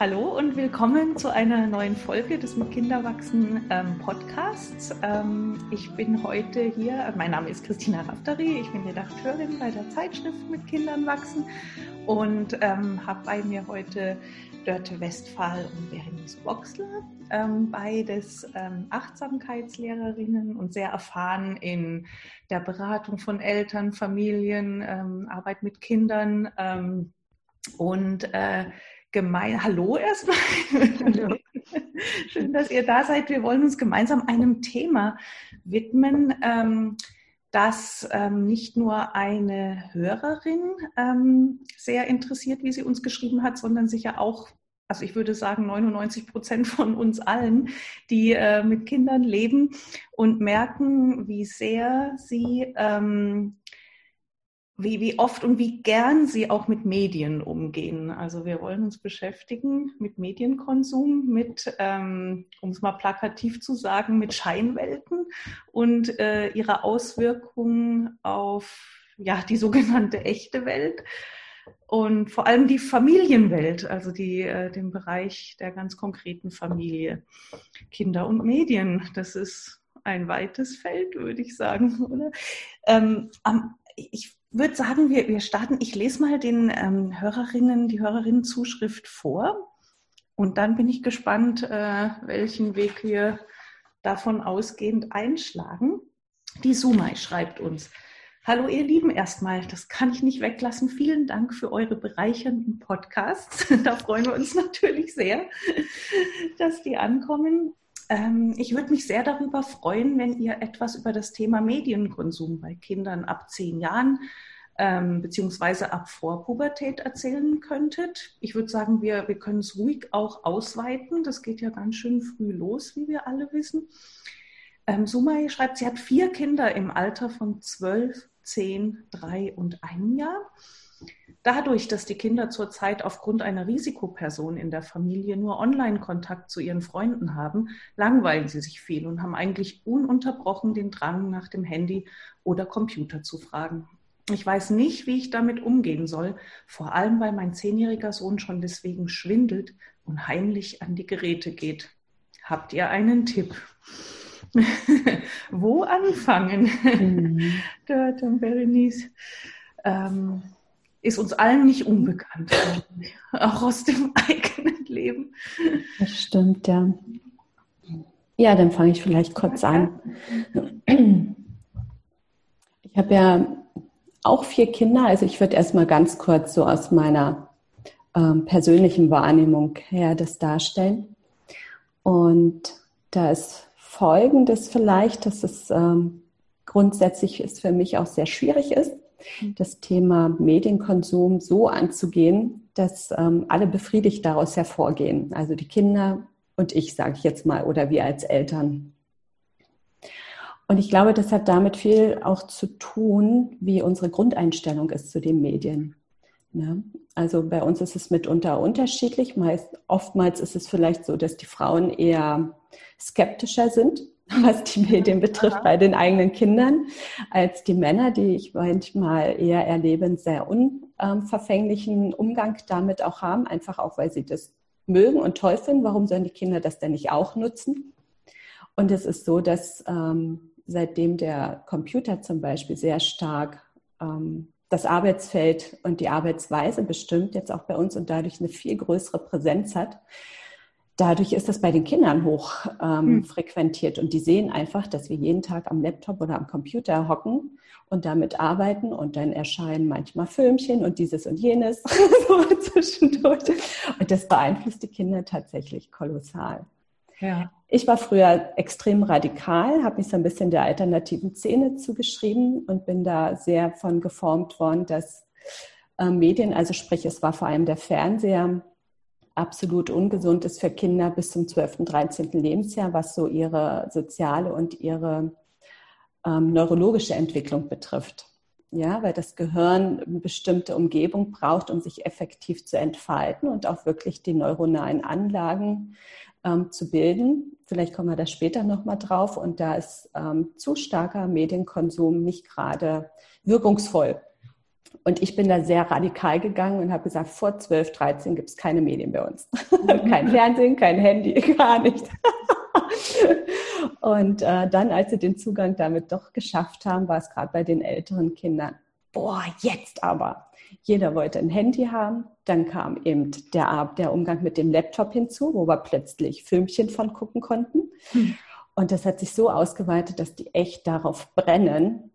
Hallo und willkommen zu einer neuen Folge des Mit Kinderwachsen ähm, Podcasts. Ähm, ich bin heute hier, mein Name ist Christina Raftari, ich bin Redakteurin bei der Zeitschrift Mit Kindern wachsen und ähm, habe bei mir heute Dörte Westphal und Berenice Boxler, ähm, beides ähm, Achtsamkeitslehrerinnen und sehr erfahren in der Beratung von Eltern, Familien, ähm, Arbeit mit Kindern und äh, gemein. Hallo erstmal. Hallo. Schön, dass ihr da seid. Wir wollen uns gemeinsam einem Thema widmen, ähm, das ähm, nicht nur eine Hörerin ähm, sehr interessiert, wie sie uns geschrieben hat, sondern sicher auch, also ich würde sagen, 99 Prozent von uns allen, die äh, mit Kindern leben und merken, wie sehr sie ähm, wie, wie oft und wie gern Sie auch mit Medien umgehen. Also wir wollen uns beschäftigen mit Medienkonsum, mit, ähm, um es mal plakativ zu sagen, mit Scheinwelten und äh, ihre Auswirkungen auf ja, die sogenannte echte Welt und vor allem die Familienwelt, also die, äh, den Bereich der ganz konkreten Familie. Kinder und Medien, das ist ein weites Feld, würde ich sagen. Oder? Ähm, am, ich würde sagen, wir, wir starten. Ich lese mal den ähm, Hörerinnen, die Hörerinnen-Zuschrift vor. Und dann bin ich gespannt, äh, welchen Weg wir davon ausgehend einschlagen. Die Sumai schreibt uns. Hallo ihr Lieben erstmal, das kann ich nicht weglassen. Vielen Dank für eure bereichernden Podcasts. Da freuen wir uns natürlich sehr, dass die ankommen. Ähm, ich würde mich sehr darüber freuen, wenn ihr etwas über das Thema Medienkonsum bei Kindern ab zehn Jahren ähm, beziehungsweise ab Vorpubertät erzählen könntet. Ich würde sagen, wir, wir können es ruhig auch ausweiten. Das geht ja ganz schön früh los, wie wir alle wissen. Ähm, Sumai schreibt, sie hat vier Kinder im Alter von zwölf, zehn, drei und einem Jahr. Dadurch, dass die Kinder zurzeit aufgrund einer Risikoperson in der Familie nur Online-Kontakt zu ihren Freunden haben, langweilen sie sich viel und haben eigentlich ununterbrochen den Drang, nach dem Handy oder Computer zu fragen. Ich weiß nicht, wie ich damit umgehen soll, vor allem weil mein zehnjähriger Sohn schon deswegen schwindelt und heimlich an die Geräte geht. Habt ihr einen Tipp? Wo anfangen? Mhm. Dort und Berenice. Ähm, ist uns allen nicht unbekannt, auch aus dem eigenen Leben. Das stimmt, ja. Ja, dann fange ich vielleicht kurz an. Ich habe ja auch vier Kinder, also ich würde erstmal ganz kurz so aus meiner ähm, persönlichen Wahrnehmung her das darstellen. Und da ist Folgendes vielleicht, dass es ähm, grundsätzlich ist für mich auch sehr schwierig ist das Thema Medienkonsum so anzugehen, dass ähm, alle befriedigt daraus hervorgehen. Also die Kinder und ich, sage ich jetzt mal, oder wir als Eltern. Und ich glaube, das hat damit viel auch zu tun, wie unsere Grundeinstellung ist zu den Medien. Ja, also bei uns ist es mitunter unterschiedlich. Meist, oftmals ist es vielleicht so, dass die Frauen eher skeptischer sind was die Medien betrifft, bei den eigenen Kindern, als die Männer, die ich manchmal eher erlebe, einen sehr unverfänglichen Umgang damit auch haben, einfach auch, weil sie das mögen und toll finden. Warum sollen die Kinder das denn nicht auch nutzen? Und es ist so, dass ähm, seitdem der Computer zum Beispiel sehr stark ähm, das Arbeitsfeld und die Arbeitsweise bestimmt, jetzt auch bei uns und dadurch eine viel größere Präsenz hat, dadurch ist das bei den Kindern hoch ähm, hm. frequentiert und die sehen einfach, dass wir jeden Tag am Laptop oder am Computer hocken und damit arbeiten und dann erscheinen manchmal Filmchen und dieses und jenes so zwischendurch und das beeinflusst die Kinder tatsächlich kolossal. Ja. Ich war früher extrem radikal, habe mich so ein bisschen der alternativen Szene zugeschrieben und bin da sehr von geformt worden, dass äh, Medien, also sprich, es war vor allem der Fernseher, absolut ungesund ist für Kinder bis zum 12., 13. Lebensjahr, was so ihre soziale und ihre ähm, neurologische Entwicklung betrifft. Ja, weil das Gehirn eine bestimmte Umgebung braucht, um sich effektiv zu entfalten und auch wirklich die neuronalen Anlagen ähm, zu bilden. Vielleicht kommen wir da später nochmal drauf. Und da ist ähm, zu starker Medienkonsum nicht gerade wirkungsvoll. Und ich bin da sehr radikal gegangen und habe gesagt, vor 12, 13 gibt es keine Medien bei uns. kein Fernsehen, kein Handy, gar nicht. und äh, dann, als sie den Zugang damit doch geschafft haben, war es gerade bei den älteren Kindern, boah, jetzt aber. Jeder wollte ein Handy haben. Dann kam eben der, der Umgang mit dem Laptop hinzu, wo wir plötzlich Filmchen von gucken konnten. Hm. Und das hat sich so ausgeweitet, dass die echt darauf brennen.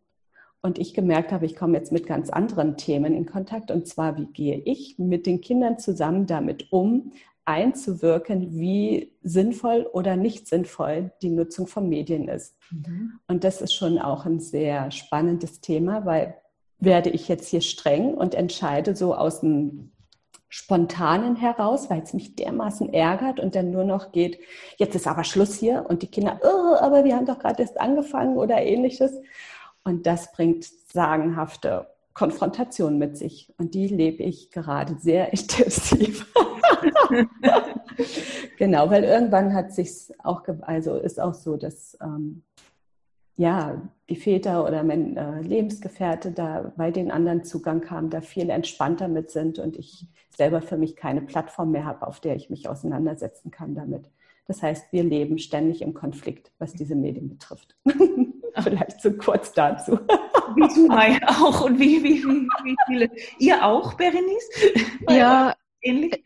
Und ich gemerkt habe, ich komme jetzt mit ganz anderen Themen in Kontakt. Und zwar, wie gehe ich mit den Kindern zusammen damit um, einzuwirken, wie sinnvoll oder nicht sinnvoll die Nutzung von Medien ist. Mhm. Und das ist schon auch ein sehr spannendes Thema, weil werde ich jetzt hier streng und entscheide so aus dem Spontanen heraus, weil es mich dermaßen ärgert und dann nur noch geht, jetzt ist aber Schluss hier und die Kinder, oh, aber wir haben doch gerade erst angefangen oder ähnliches. Und das bringt sagenhafte Konfrontation mit sich und die lebe ich gerade sehr intensiv. genau, weil irgendwann hat sich auch, also ist auch so, dass ähm, ja, die Väter oder mein äh, Lebensgefährte da, weil den anderen Zugang haben, da viel entspannter mit sind und ich selber für mich keine Plattform mehr habe, auf der ich mich auseinandersetzen kann damit. Das heißt, wir leben ständig im Konflikt, was diese Medien betrifft. Vielleicht so kurz dazu. Wie du, Mai, auch und wie, wie, wie, wie viele? Ihr auch, Berenice? Ja, ähnlich?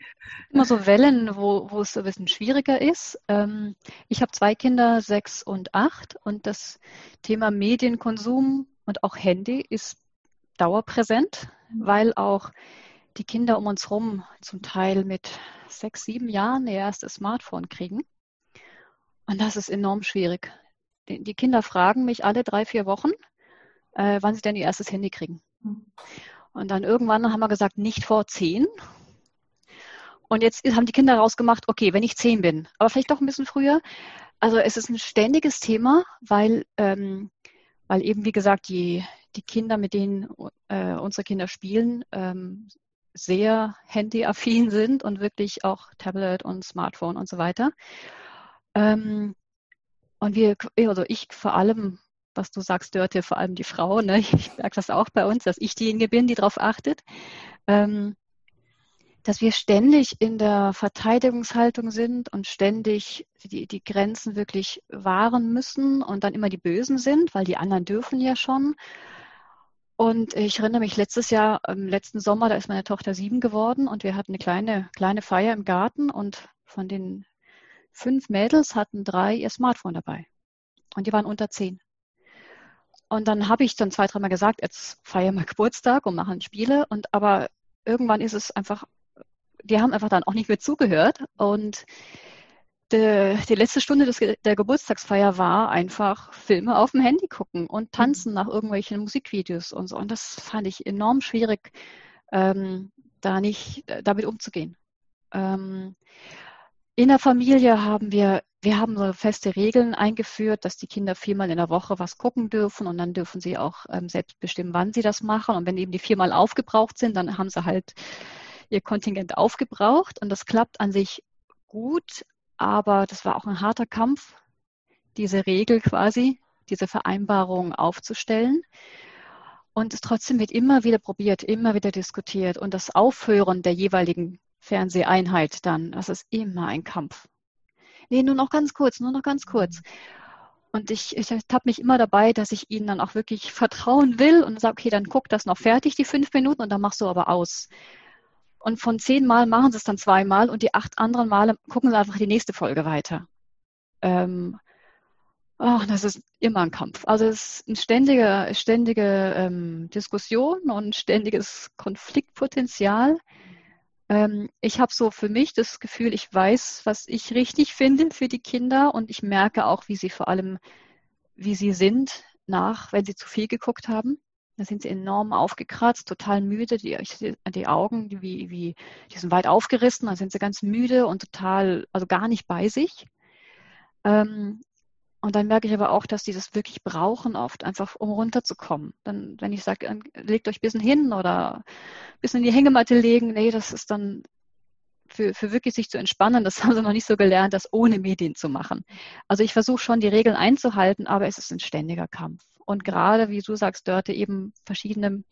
Immer so Wellen, wo, wo es ein bisschen schwieriger ist. Ähm, ich habe zwei Kinder, sechs und acht, und das Thema Medienkonsum und auch Handy ist dauerpräsent, weil auch die Kinder um uns herum zum Teil mit sechs, sieben Jahren ihr erstes Smartphone kriegen. Und das ist enorm schwierig. Die, Kinder fragen mich alle drei, vier Wochen, äh, wann sie denn ihr erstes Handy kriegen. Mhm. Und dann irgendwann haben wir gesagt, nicht vor zehn. Und jetzt haben die Kinder rausgemacht, okay, wenn ich zehn bin, aber vielleicht doch ein bisschen früher. Also es ist ein ständiges Thema, weil, ähm, weil eben, wie gesagt, die, die Kinder, mit denen äh, unsere Kinder spielen, ähm, sehr handyaffin sind und wirklich auch Tablet und Smartphone und so weiter. Ähm, und wir, also ich vor allem, was du sagst, Dörte, vor allem die Frau, ne? ich merke das auch bei uns, dass ich diejenige bin, die darauf achtet. Ähm, dass wir ständig in der Verteidigungshaltung sind und ständig die, die Grenzen wirklich wahren müssen und dann immer die Bösen sind, weil die anderen dürfen ja schon. Und ich erinnere mich letztes Jahr, im letzten Sommer, da ist meine Tochter sieben geworden und wir hatten eine kleine, kleine Feier im Garten und von den fünf Mädels hatten drei ihr Smartphone dabei. Und die waren unter zehn. Und dann habe ich dann zwei, dreimal gesagt, jetzt feiern wir Geburtstag und machen Spiele. Und aber irgendwann ist es einfach die haben einfach dann auch nicht mehr zugehört. Und die, die letzte Stunde des, der Geburtstagsfeier war einfach Filme auf dem Handy gucken und tanzen nach irgendwelchen Musikvideos und so. Und das fand ich enorm schwierig, ähm, da nicht äh, damit umzugehen. Ähm, in der Familie haben wir, wir haben so feste Regeln eingeführt, dass die Kinder viermal in der Woche was gucken dürfen und dann dürfen sie auch ähm, selbst bestimmen, wann sie das machen. Und wenn eben die viermal aufgebraucht sind, dann haben sie halt ihr Kontingent aufgebraucht und das klappt an sich gut, aber das war auch ein harter Kampf, diese Regel quasi, diese Vereinbarung aufzustellen. Und es trotzdem wird immer wieder probiert, immer wieder diskutiert. Und das Aufhören der jeweiligen Fernseheinheit dann, das ist immer ein Kampf. Nee, nur noch ganz kurz, nur noch ganz kurz. Und ich, ich habe mich immer dabei, dass ich ihnen dann auch wirklich vertrauen will und sage, okay, dann guck das noch fertig, die fünf Minuten, und dann machst du aber aus. Und von zehn Mal machen sie es dann zweimal und die acht anderen Male gucken sie einfach die nächste Folge weiter. Ähm, oh, das ist immer ein Kampf. Also es ist eine ständige, ständige ähm, Diskussion und ständiges Konfliktpotenzial. Ähm, ich habe so für mich das Gefühl, ich weiß, was ich richtig finde für die Kinder und ich merke auch, wie sie vor allem, wie sie sind nach, wenn sie zu viel geguckt haben. Da sind sie enorm aufgekratzt, total müde. Die, die Augen, die, wie, die sind weit aufgerissen, dann sind sie ganz müde und total, also gar nicht bei sich. Ähm, und dann merke ich aber auch, dass die das wirklich brauchen, oft einfach, um runterzukommen. Dann, wenn ich sage, legt euch ein bisschen hin oder ein bisschen in die Hängematte legen, nee, das ist dann für, für wirklich sich zu entspannen, das haben sie noch nicht so gelernt, das ohne Medien zu machen. Also ich versuche schon, die Regeln einzuhalten, aber es ist ein ständiger Kampf und gerade, wie du sagst, Dörte, eben verschiedene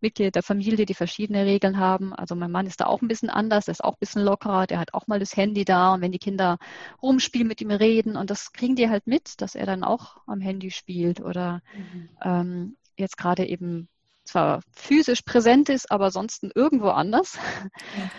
Mitglieder der Familie, die verschiedene Regeln haben. Also mein Mann ist da auch ein bisschen anders, der ist auch ein bisschen lockerer, der hat auch mal das Handy da und wenn die Kinder rumspielen, mit ihm reden und das kriegen die halt mit, dass er dann auch am Handy spielt oder mhm. ähm, jetzt gerade eben zwar physisch präsent ist, aber sonst irgendwo anders. Ja.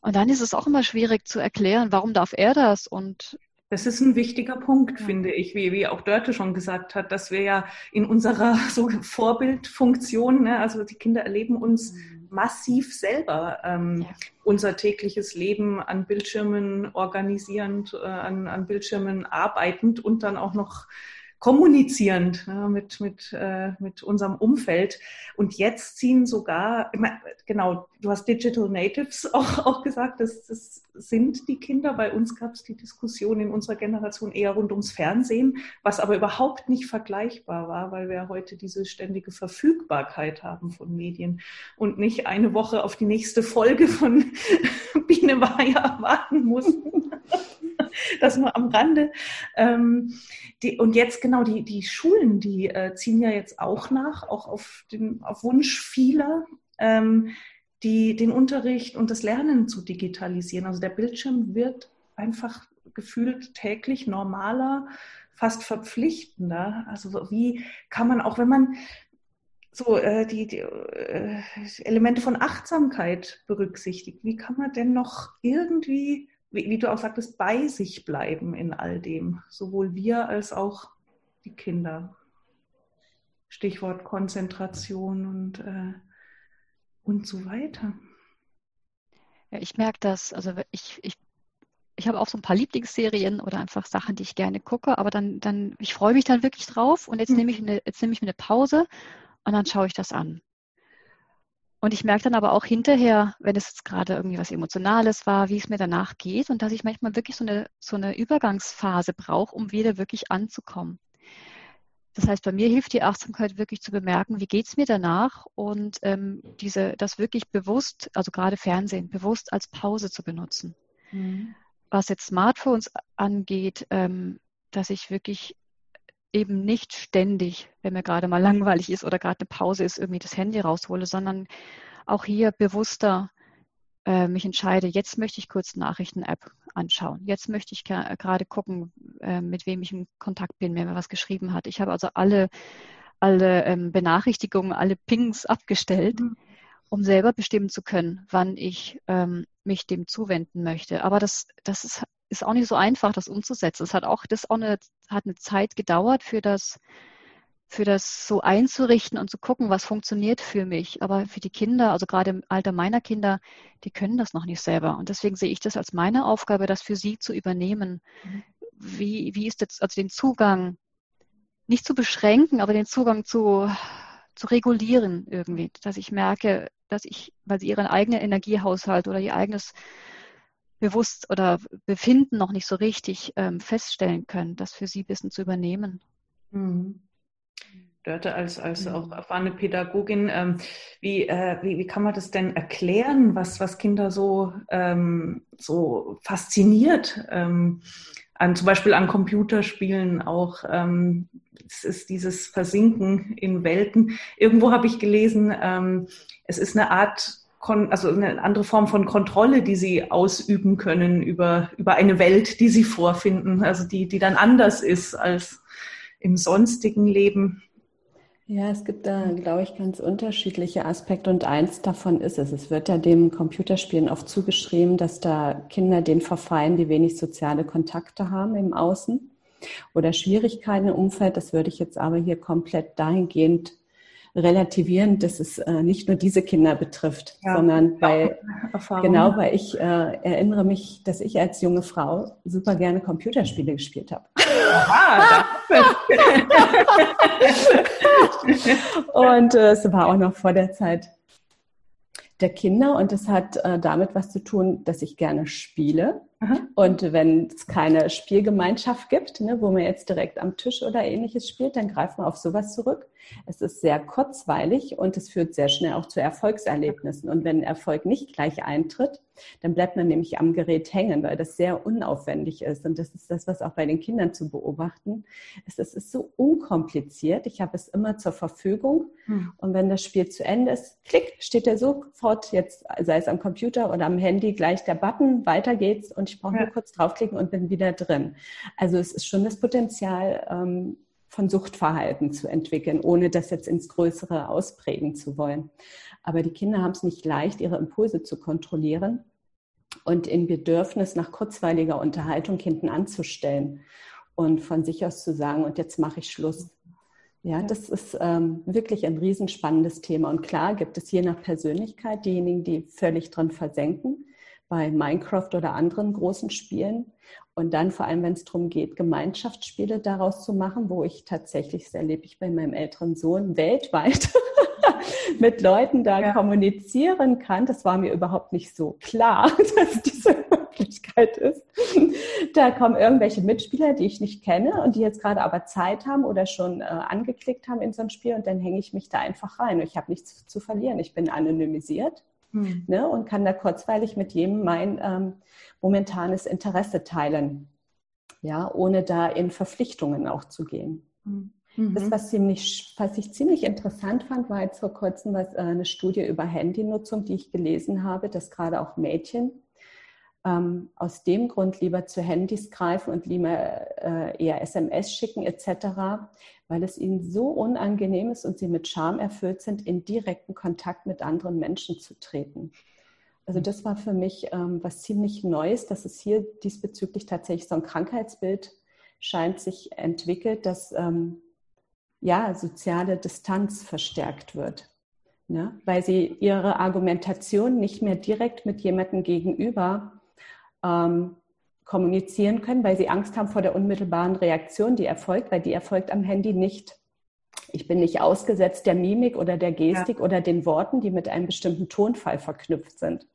Und dann ist es auch immer schwierig zu erklären, warum darf er das und das ist ein wichtiger Punkt, ja. finde ich, wie, wie auch Dörte schon gesagt hat, dass wir ja in unserer so Vorbildfunktion, ne, also die Kinder erleben uns mhm. massiv selber ähm, ja. unser tägliches Leben an Bildschirmen organisierend, äh, an, an Bildschirmen arbeitend und dann auch noch kommunizierend ne, mit, mit, äh, mit unserem Umfeld. Und jetzt ziehen sogar, genau, du hast Digital Natives auch, auch gesagt, das, das sind die Kinder. Bei uns gab es die Diskussion in unserer Generation eher rund ums Fernsehen, was aber überhaupt nicht vergleichbar war, weil wir heute diese ständige Verfügbarkeit haben von Medien und nicht eine Woche auf die nächste Folge von Biene Weiher warten mussten. das nur am Rande. Ähm, die, und jetzt genau die, die Schulen, die äh, ziehen ja jetzt auch nach, auch auf, den, auf Wunsch vieler, ähm, die, den Unterricht und das Lernen zu digitalisieren. Also der Bildschirm wird einfach gefühlt täglich normaler, fast verpflichtender. Also wie kann man auch, wenn man so äh, die, die äh, Elemente von Achtsamkeit berücksichtigt, wie kann man denn noch irgendwie wie, wie, du auch sagtest, bei sich bleiben in all dem, sowohl wir als auch die Kinder. Stichwort Konzentration und, äh, und so weiter. Ja, ich merke das, also ich, ich, ich habe auch so ein paar Lieblingsserien oder einfach Sachen, die ich gerne gucke, aber dann, dann ich freue mich dann wirklich drauf und jetzt mhm. nehme ich eine, jetzt nehme ich mir eine Pause und dann schaue ich das an. Und ich merke dann aber auch hinterher, wenn es jetzt gerade irgendwie was Emotionales war, wie es mir danach geht und dass ich manchmal wirklich so eine, so eine Übergangsphase brauche, um wieder wirklich anzukommen. Das heißt, bei mir hilft die Achtsamkeit wirklich zu bemerken, wie geht es mir danach und ähm, diese, das wirklich bewusst, also gerade Fernsehen, bewusst als Pause zu benutzen. Mhm. Was jetzt Smartphones angeht, ähm, dass ich wirklich eben nicht ständig, wenn mir gerade mal langweilig ist oder gerade eine Pause ist, irgendwie das Handy raushole, sondern auch hier bewusster äh, mich entscheide, jetzt möchte ich kurz Nachrichten-App anschauen. Jetzt möchte ich gerade gucken, äh, mit wem ich in Kontakt bin, wer mir was geschrieben hat. Ich habe also alle, alle ähm, Benachrichtigungen, alle Pings abgestellt, mhm. um selber bestimmen zu können, wann ich ähm, mich dem zuwenden möchte. Aber das, das ist ist auch nicht so einfach, das umzusetzen. Es hat auch das auch eine, hat eine Zeit gedauert für das, für das so einzurichten und zu gucken, was funktioniert für mich. Aber für die Kinder, also gerade im Alter meiner Kinder, die können das noch nicht selber. Und deswegen sehe ich das als meine Aufgabe, das für sie zu übernehmen. Mhm. Wie, wie ist jetzt, also den Zugang nicht zu beschränken, aber den Zugang zu, zu regulieren irgendwie, dass ich merke, dass ich, weil sie ihren eigenen Energiehaushalt oder ihr eigenes bewusst oder Befinden noch nicht so richtig ähm, feststellen können, das für sie bisschen zu übernehmen. Mhm. Dörte als, als auch erfahrene Pädagogin, ähm, wie, äh, wie, wie kann man das denn erklären, was, was Kinder so, ähm, so fasziniert? Ähm, an, zum Beispiel an Computerspielen auch. Ähm, es ist dieses Versinken in Welten. Irgendwo habe ich gelesen, ähm, es ist eine Art also eine andere Form von Kontrolle, die sie ausüben können über, über eine Welt, die sie vorfinden, also die, die dann anders ist als im sonstigen Leben. Ja, es gibt da, glaube ich, ganz unterschiedliche Aspekte und eins davon ist es. Es wird ja dem Computerspielen oft zugeschrieben, dass da Kinder den verfallen, die wenig soziale Kontakte haben im Außen oder Schwierigkeiten im Umfeld. Das würde ich jetzt aber hier komplett dahingehend relativieren, dass es äh, nicht nur diese Kinder betrifft, ja, sondern weil, genau, weil ich äh, erinnere mich, dass ich als junge Frau super gerne Computerspiele gespielt habe. Aha, und äh, es war auch noch vor der Zeit der Kinder und es hat äh, damit was zu tun, dass ich gerne spiele. Aha. Und wenn es keine Spielgemeinschaft gibt, ne, wo man jetzt direkt am Tisch oder ähnliches spielt, dann greift man auf sowas zurück. Es ist sehr kurzweilig und es führt sehr schnell auch zu Erfolgserlebnissen. Und wenn Erfolg nicht gleich eintritt, dann bleibt man nämlich am Gerät hängen, weil das sehr unaufwendig ist. Und das ist das, was auch bei den Kindern zu beobachten ist. Es ist so unkompliziert. Ich habe es immer zur Verfügung. Hm. Und wenn das Spiel zu Ende ist, klick, steht der sofort jetzt, sei es am Computer oder am Handy, gleich der Button, weiter geht's und ich brauche ja. nur kurz draufklicken und bin wieder drin. Also es ist schon das Potenzial, ähm, von Suchtverhalten zu entwickeln, ohne das jetzt ins Größere ausprägen zu wollen. Aber die Kinder haben es nicht leicht, ihre Impulse zu kontrollieren und in Bedürfnis nach kurzweiliger Unterhaltung hinten anzustellen und von sich aus zu sagen, und jetzt mache ich Schluss. Ja, das ist ähm, wirklich ein riesenspannendes Thema. Und klar gibt es je nach Persönlichkeit diejenigen, die völlig drin versenken bei Minecraft oder anderen großen Spielen. Und dann vor allem, wenn es darum geht, Gemeinschaftsspiele daraus zu machen, wo ich tatsächlich, das erlebe ich bei meinem älteren Sohn weltweit, mit Leuten da ja. kommunizieren kann. Das war mir überhaupt nicht so klar, dass diese Möglichkeit ist. Da kommen irgendwelche Mitspieler, die ich nicht kenne und die jetzt gerade aber Zeit haben oder schon äh, angeklickt haben in so ein Spiel und dann hänge ich mich da einfach rein. Ich habe nichts zu verlieren. Ich bin anonymisiert hm. ne, und kann da kurzweilig mit jedem mein ähm, momentanes Interesse teilen. Ja, ohne da in Verpflichtungen auch zu gehen. Hm. Mhm. Das, was, ziemlich, was ich ziemlich interessant fand, war jetzt vor kurzem was, äh, eine Studie über Handynutzung, die ich gelesen habe, dass gerade auch Mädchen ähm, aus dem Grund lieber zu Handys greifen und lieber äh, eher SMS schicken etc., weil es ihnen so unangenehm ist und sie mit Scham erfüllt sind, in direkten Kontakt mit anderen Menschen zu treten. Also das war für mich ähm, was ziemlich Neues, dass es hier diesbezüglich tatsächlich so ein Krankheitsbild scheint sich entwickelt, dass ähm, ja, soziale Distanz verstärkt wird. Ne? Weil sie ihre Argumentation nicht mehr direkt mit jemandem gegenüber ähm, kommunizieren können, weil sie Angst haben vor der unmittelbaren Reaktion, die erfolgt, weil die erfolgt am Handy nicht. Ich bin nicht ausgesetzt der Mimik oder der Gestik ja. oder den Worten, die mit einem bestimmten Tonfall verknüpft sind,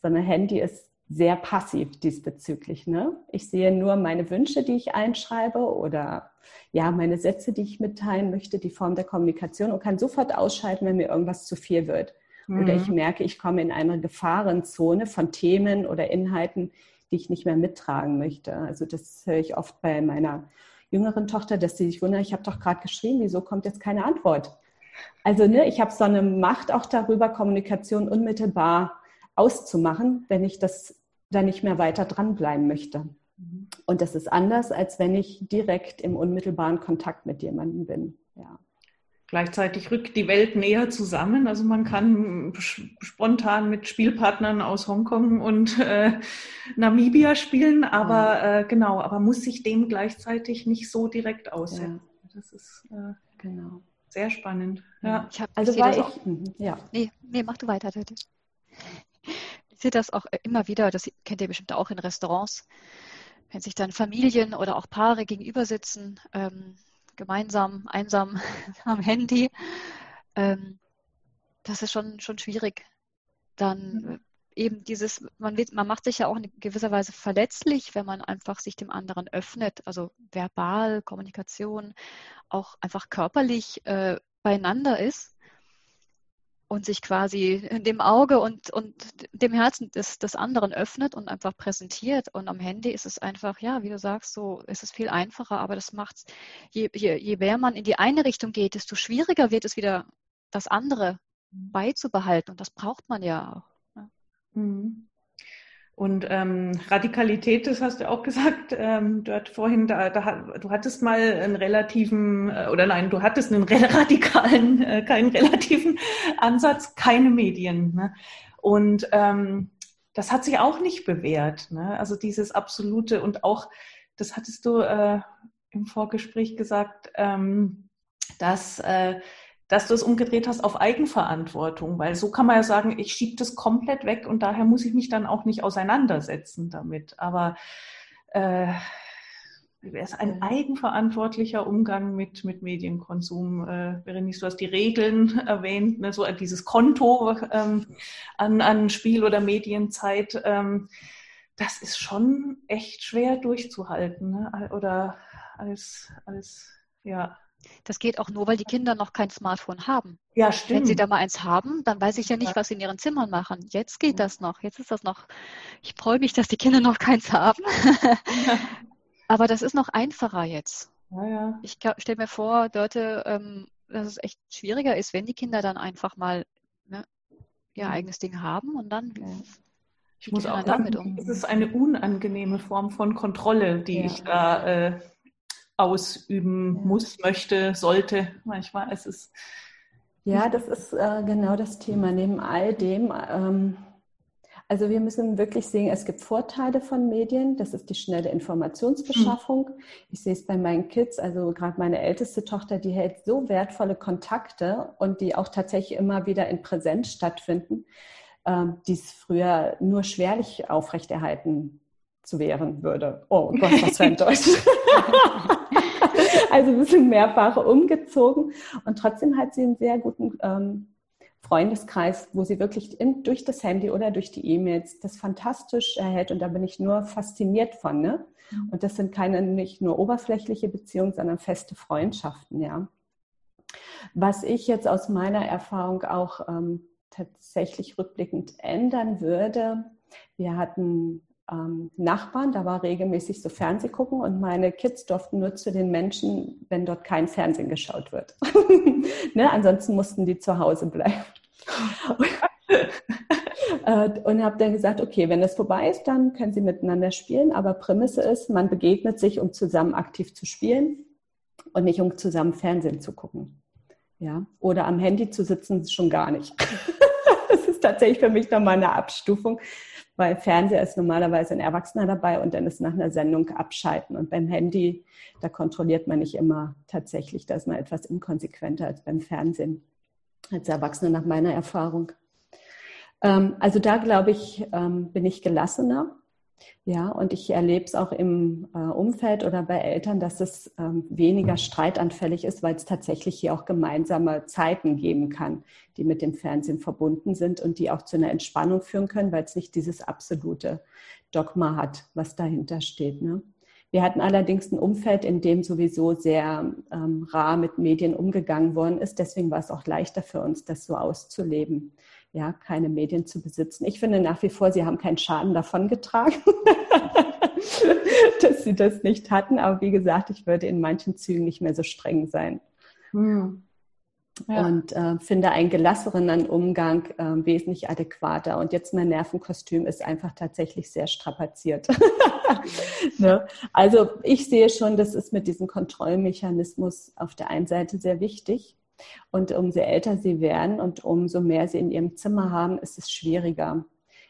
sondern Handy ist sehr passiv diesbezüglich. Ne? Ich sehe nur meine Wünsche, die ich einschreibe oder ja, meine Sätze, die ich mitteilen möchte, die Form der Kommunikation und kann sofort ausschalten, wenn mir irgendwas zu viel wird. Mhm. Oder ich merke, ich komme in eine Gefahrenzone von Themen oder Inhalten, die ich nicht mehr mittragen möchte. Also das höre ich oft bei meiner jüngeren Tochter, dass sie sich wundert, ich habe doch gerade geschrieben, wieso kommt jetzt keine Antwort? Also ne, ich habe so eine Macht auch darüber, Kommunikation unmittelbar auszumachen, wenn ich das da nicht mehr weiter dranbleiben möchte. Mhm. Und das ist anders, als wenn ich direkt im unmittelbaren Kontakt mit jemandem bin. Ja. Gleichzeitig rückt die Welt näher zusammen. Also man kann spontan mit Spielpartnern aus Hongkong und äh, Namibia spielen, aber äh, genau, aber muss sich dem gleichzeitig nicht so direkt aussetzen. Ja. Das ist äh, genau. sehr spannend. Ja. Ich hab, also ich war ich, auch, mhm, ja. Nee, nee, mach du weiter, Tete sehe das auch immer wieder, das kennt ihr bestimmt auch in Restaurants, wenn sich dann Familien oder auch Paare gegenüber sitzen, ähm, gemeinsam, einsam am Handy. Ähm, das ist schon, schon schwierig. Dann mhm. eben dieses, man, wird, man macht sich ja auch in gewisser Weise verletzlich, wenn man einfach sich dem anderen öffnet, also verbal, Kommunikation, auch einfach körperlich äh, beieinander ist und sich quasi dem Auge und, und dem Herzen des, des anderen öffnet und einfach präsentiert. Und am Handy ist es einfach, ja, wie du sagst, so ist es viel einfacher, aber das macht je, je, je mehr man in die eine Richtung geht, desto schwieriger wird es wieder, das andere beizubehalten. Und das braucht man ja auch. Ne? Mhm. Und ähm, Radikalität, das hast du auch gesagt, ähm, du hattest vorhin, da, da, du hattest mal einen relativen, äh, oder nein, du hattest einen radikalen, äh, keinen relativen Ansatz, keine Medien. Ne? Und ähm, das hat sich auch nicht bewährt. Ne? Also dieses absolute und auch, das hattest du äh, im Vorgespräch gesagt, ähm, dass äh, dass du es umgedreht hast auf Eigenverantwortung, weil so kann man ja sagen, ich schiebe das komplett weg und daher muss ich mich dann auch nicht auseinandersetzen damit. Aber äh, wäre es ein eigenverantwortlicher Umgang mit, mit Medienkonsum. Äh, Berenice, du hast die Regeln erwähnt, ne, so dieses Konto ähm, an, an Spiel- oder Medienzeit. Ähm, das ist schon echt schwer durchzuhalten. Ne? Oder als, als ja, das geht auch nur, weil die Kinder noch kein Smartphone haben. Ja, stimmt. Wenn sie da mal eins haben, dann weiß ich ja nicht, was sie in ihren Zimmern machen. Jetzt geht das noch. Jetzt ist das noch. Ich freue mich, dass die Kinder noch keins haben. Aber das ist noch einfacher jetzt. Ja, ja. Ich stelle mir vor, Dörte, ähm, dass es echt schwieriger ist, wenn die Kinder dann einfach mal ne, ihr eigenes Ding haben und dann. Ja. Ich muss auch sagen, um? es ist eine unangenehme Form von Kontrolle, die ja. ich da äh, ausüben ja. muss, möchte, sollte. Manchmal es ist ja, das ist äh, genau das Thema. Neben all dem, ähm, also wir müssen wirklich sehen, es gibt Vorteile von Medien. Das ist die schnelle Informationsbeschaffung. Mhm. Ich sehe es bei meinen Kids, also gerade meine älteste Tochter, die hält so wertvolle Kontakte und die auch tatsächlich immer wieder in Präsenz stattfinden, ähm, die es früher nur schwerlich aufrechterhalten wehren würde. Oh Gott, was für ein Deutsch. also wir sind mehrfach umgezogen und trotzdem hat sie einen sehr guten ähm, Freundeskreis, wo sie wirklich in, durch das Handy oder durch die E-Mails das fantastisch erhält und da bin ich nur fasziniert von. Ne? Mhm. Und das sind keine nicht nur oberflächliche Beziehungen, sondern feste Freundschaften, ja. Was ich jetzt aus meiner Erfahrung auch ähm, tatsächlich rückblickend ändern würde, wir hatten ähm, Nachbarn, da war regelmäßig so Fernseh gucken und meine Kids durften nur zu den Menschen, wenn dort kein Fernsehen geschaut wird. ne? Ansonsten mussten die zu Hause bleiben. Äh, und habe dann gesagt, okay, wenn das vorbei ist, dann können sie miteinander spielen, aber Prämisse ist, man begegnet sich, um zusammen aktiv zu spielen und nicht um zusammen Fernsehen zu gucken. Ja? Oder am Handy zu sitzen, schon gar nicht. das ist tatsächlich für mich nochmal eine Abstufung weil Fernseher ist normalerweise ein Erwachsener dabei und dann ist nach einer Sendung abschalten. Und beim Handy, da kontrolliert man nicht immer tatsächlich, da ist man etwas inkonsequenter als beim Fernsehen, als Erwachsener nach meiner Erfahrung. Ähm, also da glaube ich, ähm, bin ich gelassener ja, und ich erlebe es auch im äh, Umfeld oder bei Eltern, dass es ähm, weniger streitanfällig ist, weil es tatsächlich hier auch gemeinsame Zeiten geben kann, die mit dem Fernsehen verbunden sind und die auch zu einer Entspannung führen können, weil es nicht dieses absolute Dogma hat, was dahinter steht. Ne? Wir hatten allerdings ein Umfeld, in dem sowieso sehr ähm, rar mit Medien umgegangen worden ist. Deswegen war es auch leichter für uns, das so auszuleben ja, keine Medien zu besitzen. Ich finde nach wie vor, sie haben keinen Schaden davon getragen, dass sie das nicht hatten. Aber wie gesagt, ich würde in manchen Zügen nicht mehr so streng sein. Hm. Ja. Und äh, finde einen gelasseren Umgang äh, wesentlich adäquater. Und jetzt mein Nervenkostüm ist einfach tatsächlich sehr strapaziert. ne? Also ich sehe schon, das ist mit diesem Kontrollmechanismus auf der einen Seite sehr wichtig. Und umso älter sie werden und umso mehr sie in ihrem Zimmer haben, ist es schwieriger.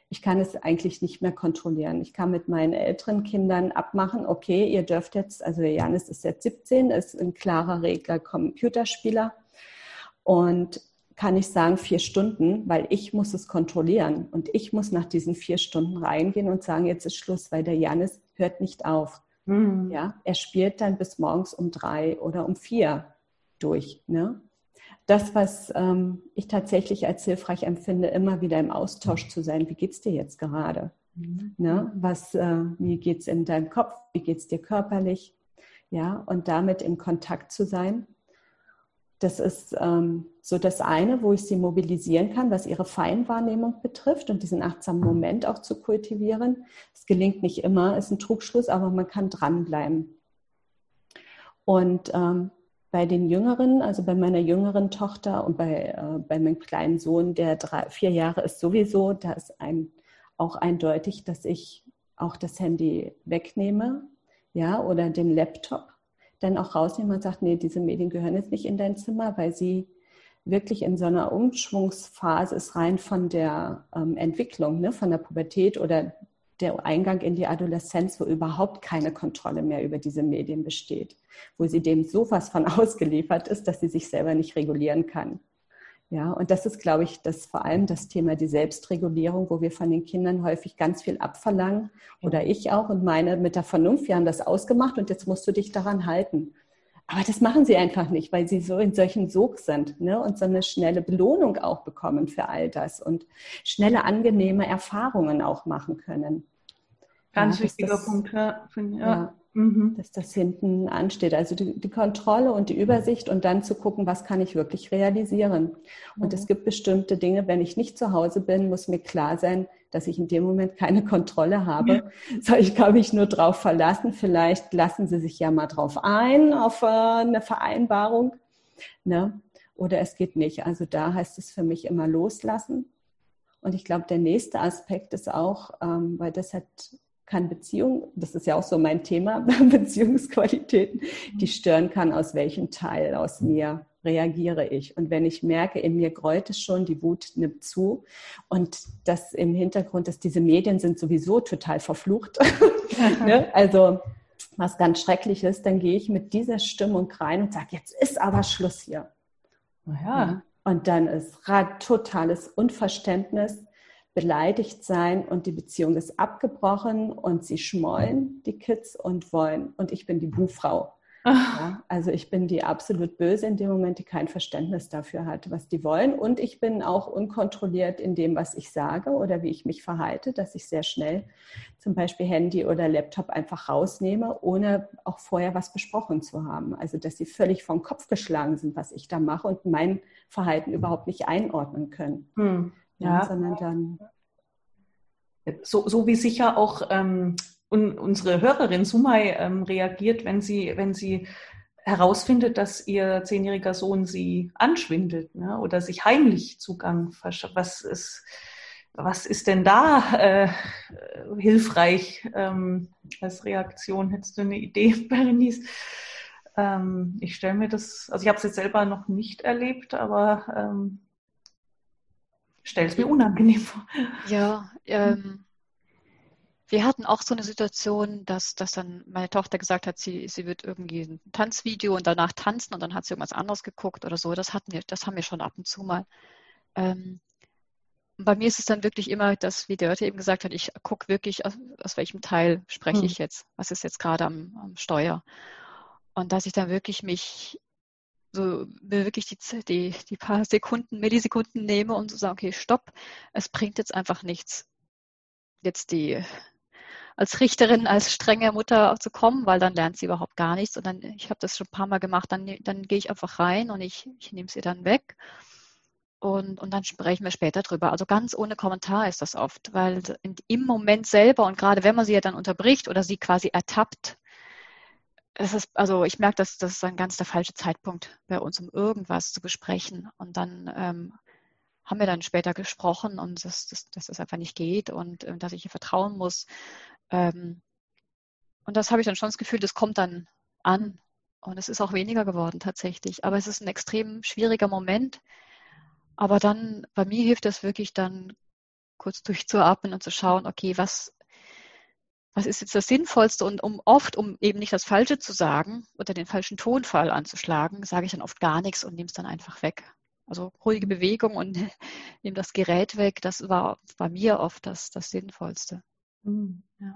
Ich kann es eigentlich nicht mehr kontrollieren. Ich kann mit meinen älteren Kindern abmachen, okay, ihr dürft jetzt, also Janis ist jetzt 17, ist ein klarer Regler Computerspieler und kann ich sagen vier Stunden, weil ich muss es kontrollieren und ich muss nach diesen vier Stunden reingehen und sagen, jetzt ist Schluss, weil der Janis hört nicht auf. Mhm. Ja, er spielt dann bis morgens um drei oder um vier durch. Ne? Das, was ähm, ich tatsächlich als hilfreich empfinde, immer wieder im Austausch zu sein. Wie geht es dir jetzt gerade? Mhm. Ne? Was, äh, wie geht es in deinem Kopf? Wie geht es dir körperlich? Ja, und damit in Kontakt zu sein. Das ist ähm, so das eine, wo ich sie mobilisieren kann, was ihre Feinwahrnehmung betrifft und diesen achtsamen Moment auch zu kultivieren. Es gelingt nicht immer, ist ein Trugschluss, aber man kann dranbleiben. Und ähm, bei den Jüngeren, also bei meiner jüngeren Tochter und bei, äh, bei meinem kleinen Sohn, der drei, vier Jahre ist sowieso, da ist ein, auch eindeutig, dass ich auch das Handy wegnehme, ja, oder den Laptop dann auch rausnehme und sage, nee, diese Medien gehören jetzt nicht in dein Zimmer, weil sie wirklich in so einer Umschwungsphase ist, rein von der ähm, Entwicklung, ne, von der Pubertät oder der Eingang in die Adoleszenz, wo überhaupt keine Kontrolle mehr über diese Medien besteht, wo sie dem so was von ausgeliefert ist, dass sie sich selber nicht regulieren kann. Ja, und das ist, glaube ich, das vor allem das Thema die Selbstregulierung, wo wir von den Kindern häufig ganz viel abverlangen oder ich auch und meine mit der Vernunft, wir haben das ausgemacht und jetzt musst du dich daran halten. Aber das machen sie einfach nicht, weil sie so in solchen Sog sind ne? und so eine schnelle Belohnung auch bekommen für all das und schnelle, angenehme Erfahrungen auch machen können. Ganz ja, wichtiger das, Punkt, ja. ja. mhm. dass das hinten ansteht. Also die, die, Kontrolle und die Übersicht und dann zu gucken, was kann ich wirklich realisieren. Und mhm. es gibt bestimmte Dinge, wenn ich nicht zu Hause bin, muss mir klar sein, dass ich in dem Moment keine Kontrolle habe. Ja. So, ich kann mich nur darauf verlassen. Vielleicht lassen Sie sich ja mal drauf ein, auf äh, eine Vereinbarung. Ne? Oder es geht nicht. Also da heißt es für mich immer loslassen. Und ich glaube, der nächste Aspekt ist auch, ähm, weil das hat kann Beziehung, das ist ja auch so mein Thema, Beziehungsqualitäten, die stören kann, aus welchem Teil aus mir reagiere ich. Und wenn ich merke, in mir gräut es schon, die Wut nimmt zu und das im Hintergrund, dass diese Medien sind sowieso total verflucht. ne? Also was ganz schrecklich ist, dann gehe ich mit dieser Stimmung rein und sage, jetzt ist aber Schluss hier. Ja. Und dann ist totales Unverständnis beleidigt sein und die Beziehung ist abgebrochen und sie schmollen, die Kids, und wollen. Und ich bin die Buhfrau. Ja, also ich bin die absolut böse in dem Moment, die kein Verständnis dafür hat, was die wollen. Und ich bin auch unkontrolliert in dem, was ich sage oder wie ich mich verhalte, dass ich sehr schnell zum Beispiel Handy oder Laptop einfach rausnehme, ohne auch vorher was besprochen zu haben. Also dass sie völlig vom Kopf geschlagen sind, was ich da mache und mein Verhalten überhaupt nicht einordnen können. Hm ja. sondern dann. So, so wie sicher auch ähm, un, unsere Hörerin Sumai ähm, reagiert, wenn sie, wenn sie herausfindet, dass ihr zehnjähriger Sohn sie anschwindelt ne, oder sich heimlich Zugang verschafft. Was ist, was ist denn da äh, hilfreich ähm, als Reaktion? Hättest du eine Idee, Berenice? Ähm, ich stelle mir das, also ich habe es jetzt selber noch nicht erlebt, aber ähm, stelle es mir unangenehm vor. Ja, ähm, wir hatten auch so eine Situation, dass, dass dann meine Tochter gesagt hat, sie, sie wird irgendwie ein Tanzvideo und danach tanzen und dann hat sie irgendwas anderes geguckt oder so. Das hatten wir, das haben wir schon ab und zu mal. Ähm, bei mir ist es dann wirklich immer, dass, wie Dörte eben gesagt hat, ich gucke wirklich, aus, aus, welchem Teil spreche hm. ich jetzt, was ist jetzt gerade am, am Steuer. Und dass ich dann wirklich mich so wirklich die, die, die paar Sekunden, Millisekunden nehme und so sage, okay, stopp, es bringt jetzt einfach nichts, jetzt die als Richterin, als strenge Mutter zu kommen, weil dann lernt sie überhaupt gar nichts. Und dann, ich habe das schon ein paar Mal gemacht, dann, dann gehe ich einfach rein und ich, ich nehme sie dann weg. Und, und dann sprechen wir später drüber. Also ganz ohne Kommentar ist das oft, weil im Moment selber und gerade wenn man sie ja dann unterbricht oder sie quasi ertappt, es ist, also ich merke, dass das ist ein ganz der falsche Zeitpunkt bei uns, um irgendwas zu besprechen. Und dann ähm, haben wir dann später gesprochen und dass, dass, dass das einfach nicht geht und äh, dass ich ihr vertrauen muss. Ähm, und das habe ich dann schon das Gefühl, das kommt dann an. Und es ist auch weniger geworden tatsächlich. Aber es ist ein extrem schwieriger Moment. Aber dann, bei mir hilft es wirklich dann kurz durchzuatmen und zu schauen, okay, was, was ist jetzt das Sinnvollste und um oft, um eben nicht das Falsche zu sagen oder den falschen Tonfall anzuschlagen, sage ich dann oft gar nichts und nehme es dann einfach weg. Also ruhige Bewegung und nehme das Gerät weg, das war bei mir oft das, das Sinnvollste. Mhm. Ja.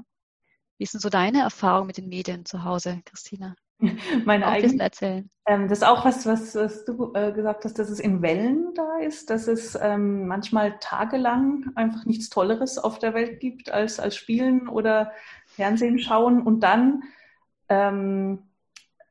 Wie ist denn so deine Erfahrung mit den Medien zu Hause, Christina? Meine eigene erzählen. Ähm, das ist auch was, was, was du äh, gesagt hast, dass es in Wellen da ist, dass es ähm, manchmal tagelang einfach nichts Tolleres auf der Welt gibt als, als Spielen oder Fernsehen schauen und dann ähm,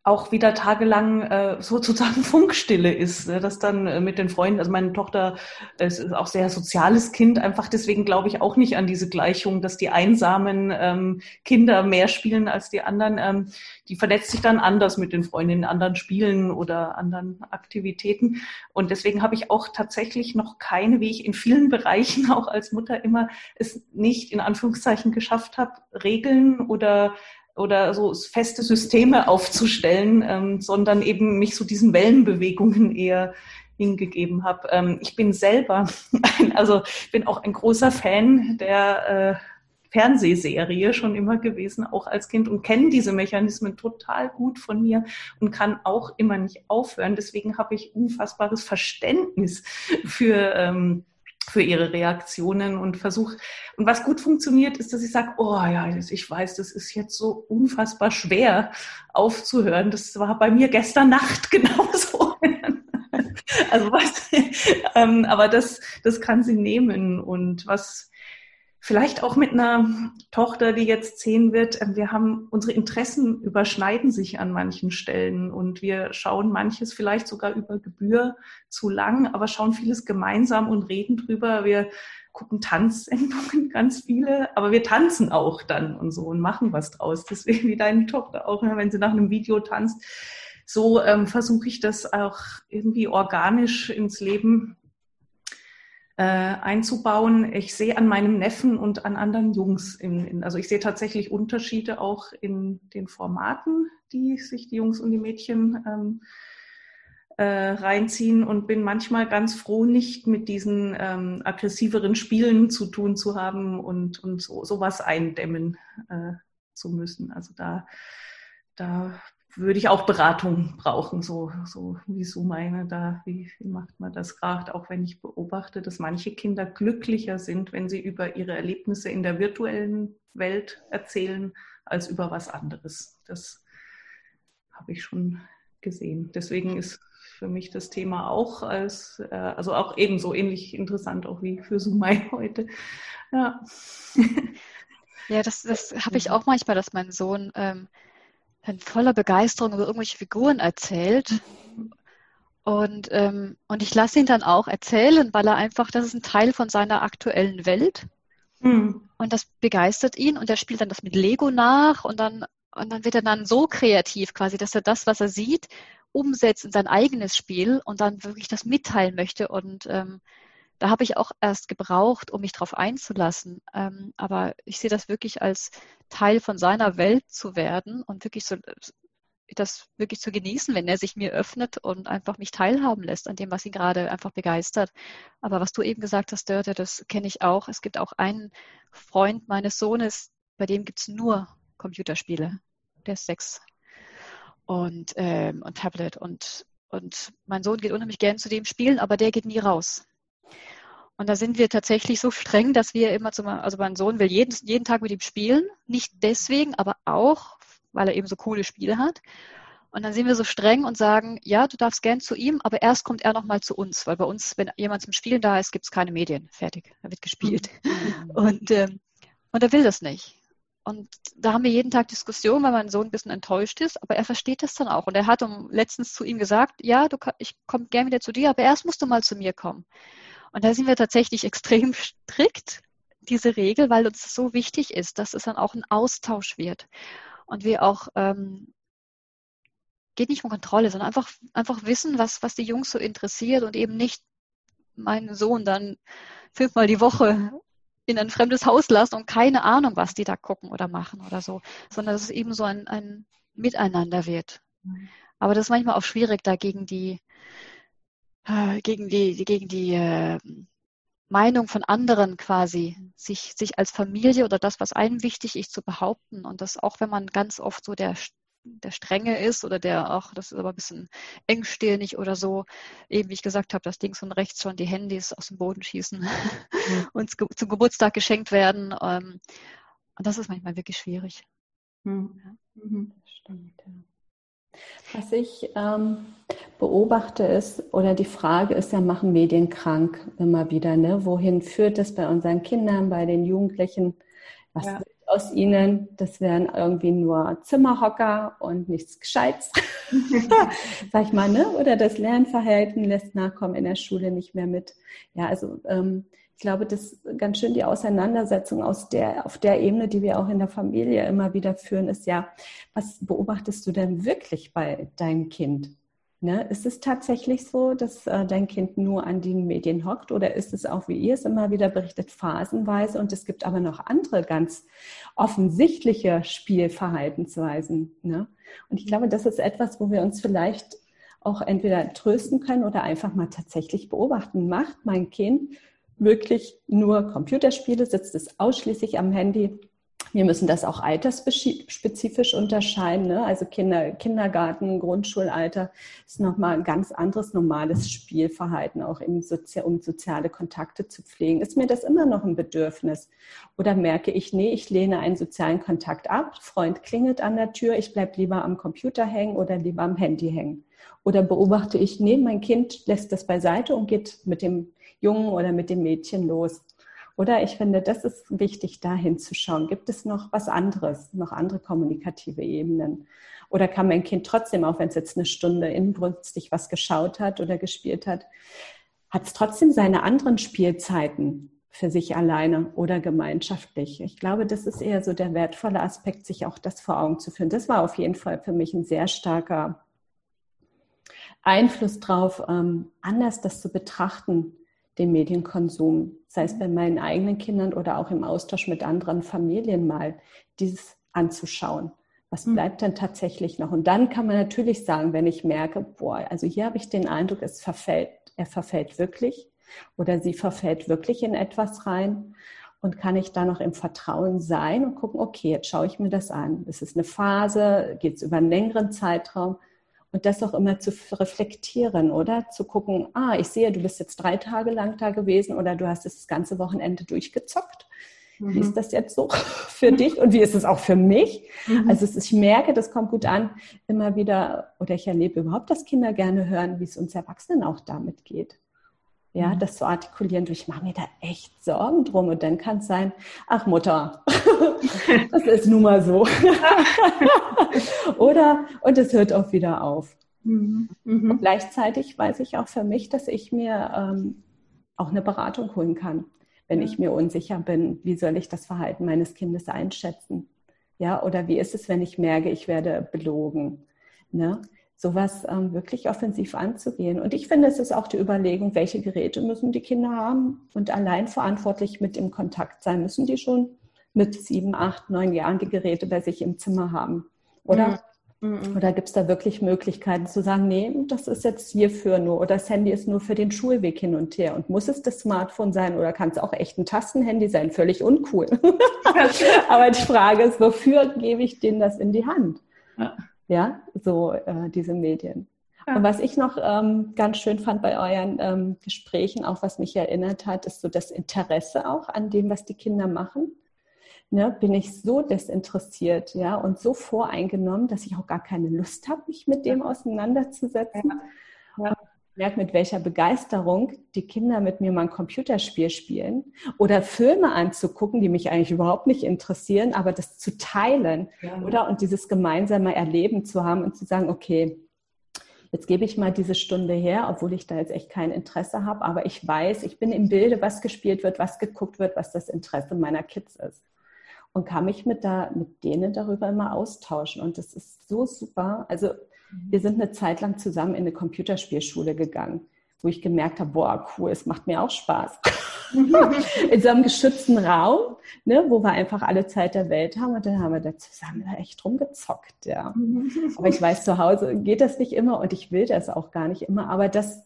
auch wieder tagelang äh, sozusagen Funkstille ist, ne? dass dann äh, mit den Freunden, also meine Tochter es ist auch sehr soziales Kind, einfach deswegen glaube ich auch nicht an diese Gleichung, dass die einsamen ähm, Kinder mehr spielen als die anderen. Ähm, die vernetzt sich dann anders mit den Freunden in anderen Spielen oder anderen Aktivitäten. Und deswegen habe ich auch tatsächlich noch keine, wie ich in vielen Bereichen auch als Mutter immer es nicht in Anführungszeichen geschafft habe, Regeln oder oder so feste Systeme aufzustellen, ähm, sondern eben mich so diesen Wellenbewegungen eher hingegeben habe. Ähm, ich bin selber, ein, also bin auch ein großer Fan der äh, Fernsehserie schon immer gewesen, auch als Kind und kenne diese Mechanismen total gut von mir und kann auch immer nicht aufhören. Deswegen habe ich unfassbares Verständnis für ähm, für ihre Reaktionen und versuche. Und was gut funktioniert, ist, dass ich sage, oh ja, ich weiß, das ist jetzt so unfassbar schwer aufzuhören. Das war bei mir gestern Nacht genauso. also was, ähm, aber das, das kann sie nehmen. Und was vielleicht auch mit einer Tochter, die jetzt zehn wird, ähm, wir haben, unsere Interessen überschneiden sich an manchen Stellen und wir schauen manches vielleicht sogar über Gebühr zu lang, aber schauen vieles gemeinsam und reden drüber. Wir gucken Tanzsendungen ganz viele, aber wir tanzen auch dann und so und machen was draus. Deswegen wie deine Tochter auch, ne, wenn sie nach einem Video tanzt. So ähm, versuche ich das auch irgendwie organisch ins Leben äh, einzubauen. Ich sehe an meinem Neffen und an anderen Jungs, in, in, also ich sehe tatsächlich Unterschiede auch in den Formaten, die sich die Jungs und die Mädchen ähm, äh, reinziehen und bin manchmal ganz froh, nicht mit diesen ähm, aggressiveren Spielen zu tun zu haben und, und so, sowas eindämmen äh, zu müssen. Also da, da würde ich auch Beratung brauchen, so, so wie so meine, da, wie, wie macht man das gerade, auch wenn ich beobachte, dass manche Kinder glücklicher sind, wenn sie über ihre Erlebnisse in der virtuellen Welt erzählen, als über was anderes. Das habe ich schon gesehen. Deswegen ist für mich das Thema auch als, äh, also auch ebenso ähnlich interessant auch wie für Sumai heute. Ja, ja das, das habe ich auch manchmal, dass mein Sohn ähm, dann voller Begeisterung über irgendwelche Figuren erzählt. Und, ähm, und ich lasse ihn dann auch erzählen, weil er einfach, das ist ein Teil von seiner aktuellen Welt. Mhm. Und das begeistert ihn und er spielt dann das mit Lego nach und dann, und dann wird er dann so kreativ quasi, dass er das, was er sieht, umsetzt in sein eigenes Spiel und dann wirklich das mitteilen möchte. Und ähm, da habe ich auch erst gebraucht, um mich darauf einzulassen. Ähm, aber ich sehe das wirklich als Teil von seiner Welt zu werden und wirklich so das wirklich zu genießen, wenn er sich mir öffnet und einfach mich teilhaben lässt an dem, was ihn gerade einfach begeistert. Aber was du eben gesagt hast, Dörte, das kenne ich auch. Es gibt auch einen Freund meines Sohnes, bei dem gibt es nur Computerspiele. Der ist sechs. Und, ähm, und Tablet. Und, und mein Sohn geht unheimlich gern zu dem Spielen, aber der geht nie raus. Und da sind wir tatsächlich so streng, dass wir immer zum, also mein Sohn will jeden, jeden Tag mit ihm spielen. Nicht deswegen, aber auch, weil er eben so coole Spiele hat. Und dann sind wir so streng und sagen, ja, du darfst gern zu ihm, aber erst kommt er nochmal zu uns, weil bei uns, wenn jemand zum Spielen da ist, gibt es keine Medien. Fertig, da wird gespielt. Mhm. Und, ähm, und er will das nicht. Und da haben wir jeden Tag Diskussionen, weil mein Sohn ein bisschen enttäuscht ist, aber er versteht das dann auch. Und er hat letztens zu ihm gesagt, ja, du, ich komme gern wieder zu dir, aber erst musst du mal zu mir kommen. Und da sind wir tatsächlich extrem strikt, diese Regel, weil uns so wichtig ist, dass es dann auch ein Austausch wird. Und wir auch, ähm, geht nicht um Kontrolle, sondern einfach, einfach wissen, was, was die Jungs so interessiert und eben nicht meinen Sohn dann fünfmal die Woche in ein fremdes Haus lassen und keine Ahnung, was die da gucken oder machen oder so, sondern dass es eben so ein, ein Miteinander wird. Mhm. Aber das ist manchmal auch schwierig, da gegen die, äh, gegen die, gegen die äh, Meinung von anderen quasi, sich, sich als Familie oder das, was einem wichtig ist, zu behaupten. Und das auch, wenn man ganz oft so der, der Strenge ist oder der auch, das ist aber ein bisschen engstirnig oder so, eben wie ich gesagt habe, dass links und rechts schon die Handys aus dem Boden schießen mhm. und zum Geburtstag geschenkt werden. Ähm, und das ist manchmal wirklich schwierig. Mhm. Ja. Mhm. Stimmt, ja. Was ich ähm, beobachte ist, oder die Frage ist ja, machen Medien krank immer wieder, ne? Wohin führt es bei unseren Kindern, bei den Jugendlichen? Was ja. wird aus ihnen? Das wären irgendwie nur Zimmerhocker und nichts Gescheites, sag ich mal, ne? Oder das Lernverhalten lässt Nachkommen in der Schule nicht mehr mit. Ja, also ähm, ich glaube, das ist ganz schön die Auseinandersetzung aus der, auf der Ebene, die wir auch in der Familie immer wieder führen, ist ja, was beobachtest du denn wirklich bei deinem Kind? Ne? Ist es tatsächlich so, dass äh, dein Kind nur an den Medien hockt oder ist es auch, wie ihr es immer wieder berichtet, phasenweise und es gibt aber noch andere ganz offensichtliche Spielverhaltensweisen? Ne? Und ich glaube, das ist etwas, wo wir uns vielleicht auch entweder trösten können oder einfach mal tatsächlich beobachten. Macht mein Kind wirklich nur Computerspiele, sitzt es ausschließlich am Handy. Wir müssen das auch altersspezifisch unterscheiden. Ne? Also Kinder, Kindergarten, Grundschulalter ist nochmal ein ganz anderes normales Spielverhalten, auch Sozi um soziale Kontakte zu pflegen. Ist mir das immer noch ein Bedürfnis? Oder merke ich, nee, ich lehne einen sozialen Kontakt ab, Freund klingelt an der Tür, ich bleibe lieber am Computer hängen oder lieber am Handy hängen? Oder beobachte ich, nee, mein Kind lässt das beiseite und geht mit dem Jungen oder mit dem Mädchen los. Oder ich finde, das ist wichtig, da hinzuschauen. Gibt es noch was anderes, noch andere kommunikative Ebenen? Oder kann mein Kind trotzdem, auch wenn es jetzt eine Stunde inbrünstig was geschaut hat oder gespielt hat, hat es trotzdem seine anderen Spielzeiten für sich alleine oder gemeinschaftlich. Ich glaube, das ist eher so der wertvolle Aspekt, sich auch das vor Augen zu führen. Das war auf jeden Fall für mich ein sehr starker Einfluss drauf, ähm, anders das zu betrachten, den Medienkonsum, sei es bei meinen eigenen Kindern oder auch im Austausch mit anderen Familien mal, dieses anzuschauen. Was hm. bleibt denn tatsächlich noch? Und dann kann man natürlich sagen, wenn ich merke, boah, also hier habe ich den Eindruck, es verfällt, er verfällt wirklich oder sie verfällt wirklich in etwas rein. Und kann ich da noch im Vertrauen sein und gucken, okay, jetzt schaue ich mir das an. Ist es eine Phase? Geht es über einen längeren Zeitraum? Und das auch immer zu reflektieren, oder? Zu gucken, ah, ich sehe, du bist jetzt drei Tage lang da gewesen oder du hast das ganze Wochenende durchgezockt. Mhm. Wie ist das jetzt so für dich und wie ist es auch für mich? Mhm. Also ich merke, das kommt gut an, immer wieder, oder ich erlebe überhaupt, dass Kinder gerne hören, wie es uns Erwachsenen auch damit geht ja, mhm. das zu artikulieren, du, ich mache mir da echt Sorgen drum. Und dann kann es sein, ach Mutter, das ist nun mal so. Oder, und es hört auch wieder auf. Mhm. Mhm. Und gleichzeitig weiß ich auch für mich, dass ich mir ähm, auch eine Beratung holen kann, wenn ich mir unsicher bin, wie soll ich das Verhalten meines Kindes einschätzen? Ja, oder wie ist es, wenn ich merke, ich werde belogen? Ne? Sowas ähm, wirklich offensiv anzugehen. Und ich finde, es ist auch die Überlegung, welche Geräte müssen die Kinder haben und allein verantwortlich mit im Kontakt sein. Müssen die schon mit sieben, acht, neun Jahren die Geräte bei sich im Zimmer haben? Oder? Mhm. Oder gibt es da wirklich Möglichkeiten zu sagen, nee, das ist jetzt hierfür nur oder das Handy ist nur für den Schulweg hin und her und muss es das Smartphone sein oder kann es auch echt ein Tastenhandy sein? Völlig uncool. Aber die Frage ist, wofür gebe ich denen das in die Hand? Ja ja, so äh, diese Medien. Ja. Und was ich noch ähm, ganz schön fand bei euren ähm, Gesprächen, auch was mich erinnert hat, ist so das Interesse auch an dem, was die Kinder machen. Ne, bin ich so desinteressiert, ja, und so voreingenommen, dass ich auch gar keine Lust habe, mich mit dem auseinanderzusetzen. Ja. Ja merke, mit welcher Begeisterung die Kinder mit mir mal ein Computerspiel spielen oder Filme anzugucken, die mich eigentlich überhaupt nicht interessieren, aber das zu teilen, ja. oder? Und dieses gemeinsame Erleben zu haben und zu sagen, okay, jetzt gebe ich mal diese Stunde her, obwohl ich da jetzt echt kein Interesse habe, aber ich weiß, ich bin im Bilde, was gespielt wird, was geguckt wird, was das Interesse meiner Kids ist. Und kann mich mit, da, mit denen darüber immer austauschen. Und das ist so super. Also wir sind eine Zeit lang zusammen in eine Computerspielschule gegangen, wo ich gemerkt habe, boah, cool, es macht mir auch Spaß. in so einem geschützten Raum, ne, wo wir einfach alle Zeit der Welt haben und dann haben wir da zusammen echt rumgezockt, ja. aber ich weiß, zu Hause geht das nicht immer und ich will das auch gar nicht immer, aber das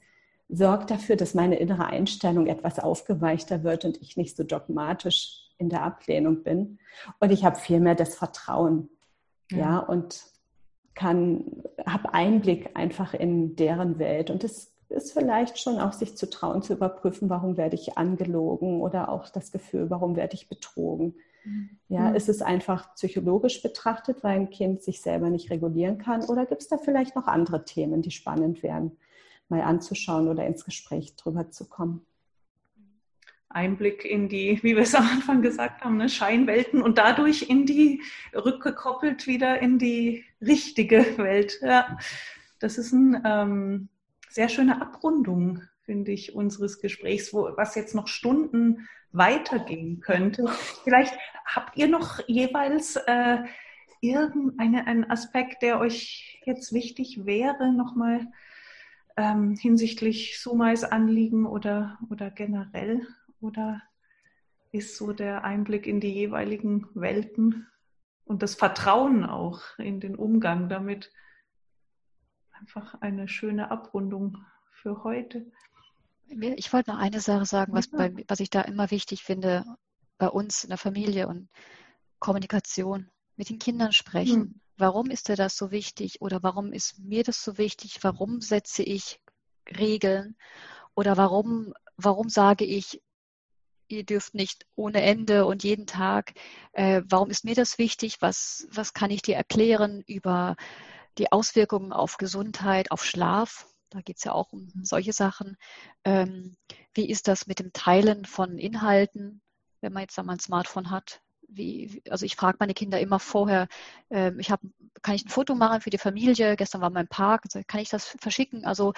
sorgt dafür, dass meine innere Einstellung etwas aufgeweichter wird und ich nicht so dogmatisch in der Ablehnung bin. Und ich habe viel mehr das Vertrauen, ja, ja und kann, habe Einblick einfach in deren Welt. Und es ist vielleicht schon auch sich zu trauen, zu überprüfen, warum werde ich angelogen oder auch das Gefühl, warum werde ich betrogen. Mhm. Ja, mhm. ist es einfach psychologisch betrachtet, weil ein Kind sich selber nicht regulieren kann? Oder gibt es da vielleicht noch andere Themen, die spannend wären, mal anzuschauen oder ins Gespräch drüber zu kommen? Einblick in die, wie wir es am Anfang gesagt haben, ne, Scheinwelten und dadurch in die, rückgekoppelt wieder in die richtige Welt. Ja, das ist eine ähm, sehr schöne Abrundung, finde ich, unseres Gesprächs, wo, was jetzt noch Stunden weitergehen könnte. Vielleicht habt ihr noch jeweils äh, irgendeinen Aspekt, der euch jetzt wichtig wäre, nochmal ähm, hinsichtlich Sumais Anliegen oder, oder generell oder ist so der Einblick in die jeweiligen Welten und das Vertrauen auch in den Umgang damit einfach eine schöne Abrundung für heute? Ich wollte noch eine Sache sagen, was, bei, was ich da immer wichtig finde bei uns in der Familie und Kommunikation. Mit den Kindern sprechen. Hm. Warum ist dir das so wichtig oder warum ist mir das so wichtig? Warum setze ich Regeln oder warum, warum sage ich, ihr dürft nicht ohne Ende und jeden Tag. Äh, warum ist mir das wichtig? Was, was kann ich dir erklären über die Auswirkungen auf Gesundheit, auf Schlaf? Da geht es ja auch um solche Sachen. Ähm, wie ist das mit dem Teilen von Inhalten? wenn man jetzt einmal ein Smartphone hat. Wie, also ich frage meine Kinder immer vorher, äh, ich habe, kann ich ein Foto machen für die Familie? Gestern war mein Park, also kann ich das verschicken? Also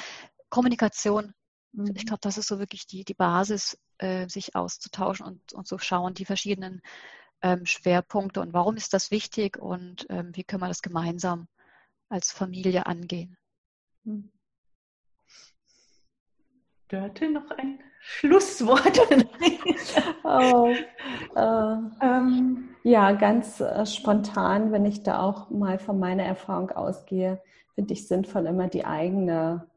Kommunikation, mhm. ich glaube, das ist so wirklich die, die Basis, äh, sich auszutauschen und, und zu schauen, die verschiedenen ähm, Schwerpunkte und warum ist das wichtig und ähm, wie können wir das gemeinsam als Familie angehen. Mhm. Dörte noch ein Schlusswort. oh, äh, ähm, ja, ganz äh, spontan, wenn ich da auch mal von meiner Erfahrung ausgehe, finde ich sinnvoll, immer die eigene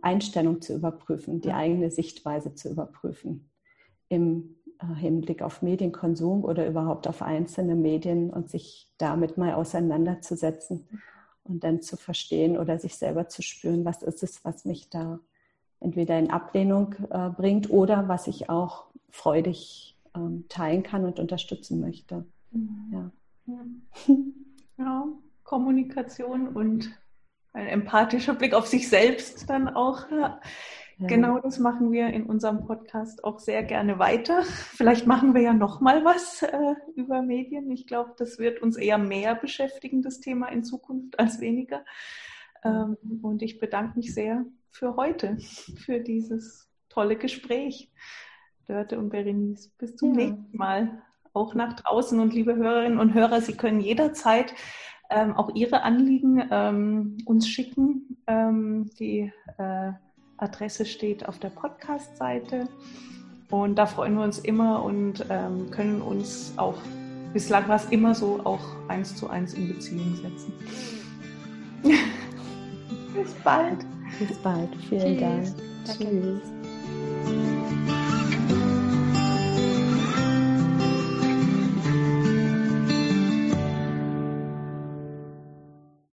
Einstellung zu überprüfen, die eigene Sichtweise zu überprüfen im äh, Hinblick auf Medienkonsum oder überhaupt auf einzelne Medien und sich damit mal auseinanderzusetzen und dann zu verstehen oder sich selber zu spüren, was ist es, was mich da entweder in Ablehnung äh, bringt oder was ich auch freudig ähm, teilen kann und unterstützen möchte. Mhm. Ja. ja, Kommunikation und ein empathischer Blick auf sich selbst dann auch. Ja. Genau das machen wir in unserem Podcast auch sehr gerne weiter. Vielleicht machen wir ja noch mal was äh, über Medien. Ich glaube, das wird uns eher mehr beschäftigen, das Thema in Zukunft als weniger. Ähm, und ich bedanke mich sehr für heute, für dieses tolle Gespräch. Dörte und Berenice, bis zum ja. nächsten Mal. Auch nach draußen und liebe Hörerinnen und Hörer, Sie können jederzeit ähm, auch Ihre Anliegen ähm, uns schicken. Ähm, die äh, Adresse steht auf der Podcast-Seite. Und da freuen wir uns immer und ähm, können uns auch, bislang war es immer so, auch eins zu eins in Beziehung setzen. Bis bald. Bis bald. Vielen Tschüss. Dank. Tschüss.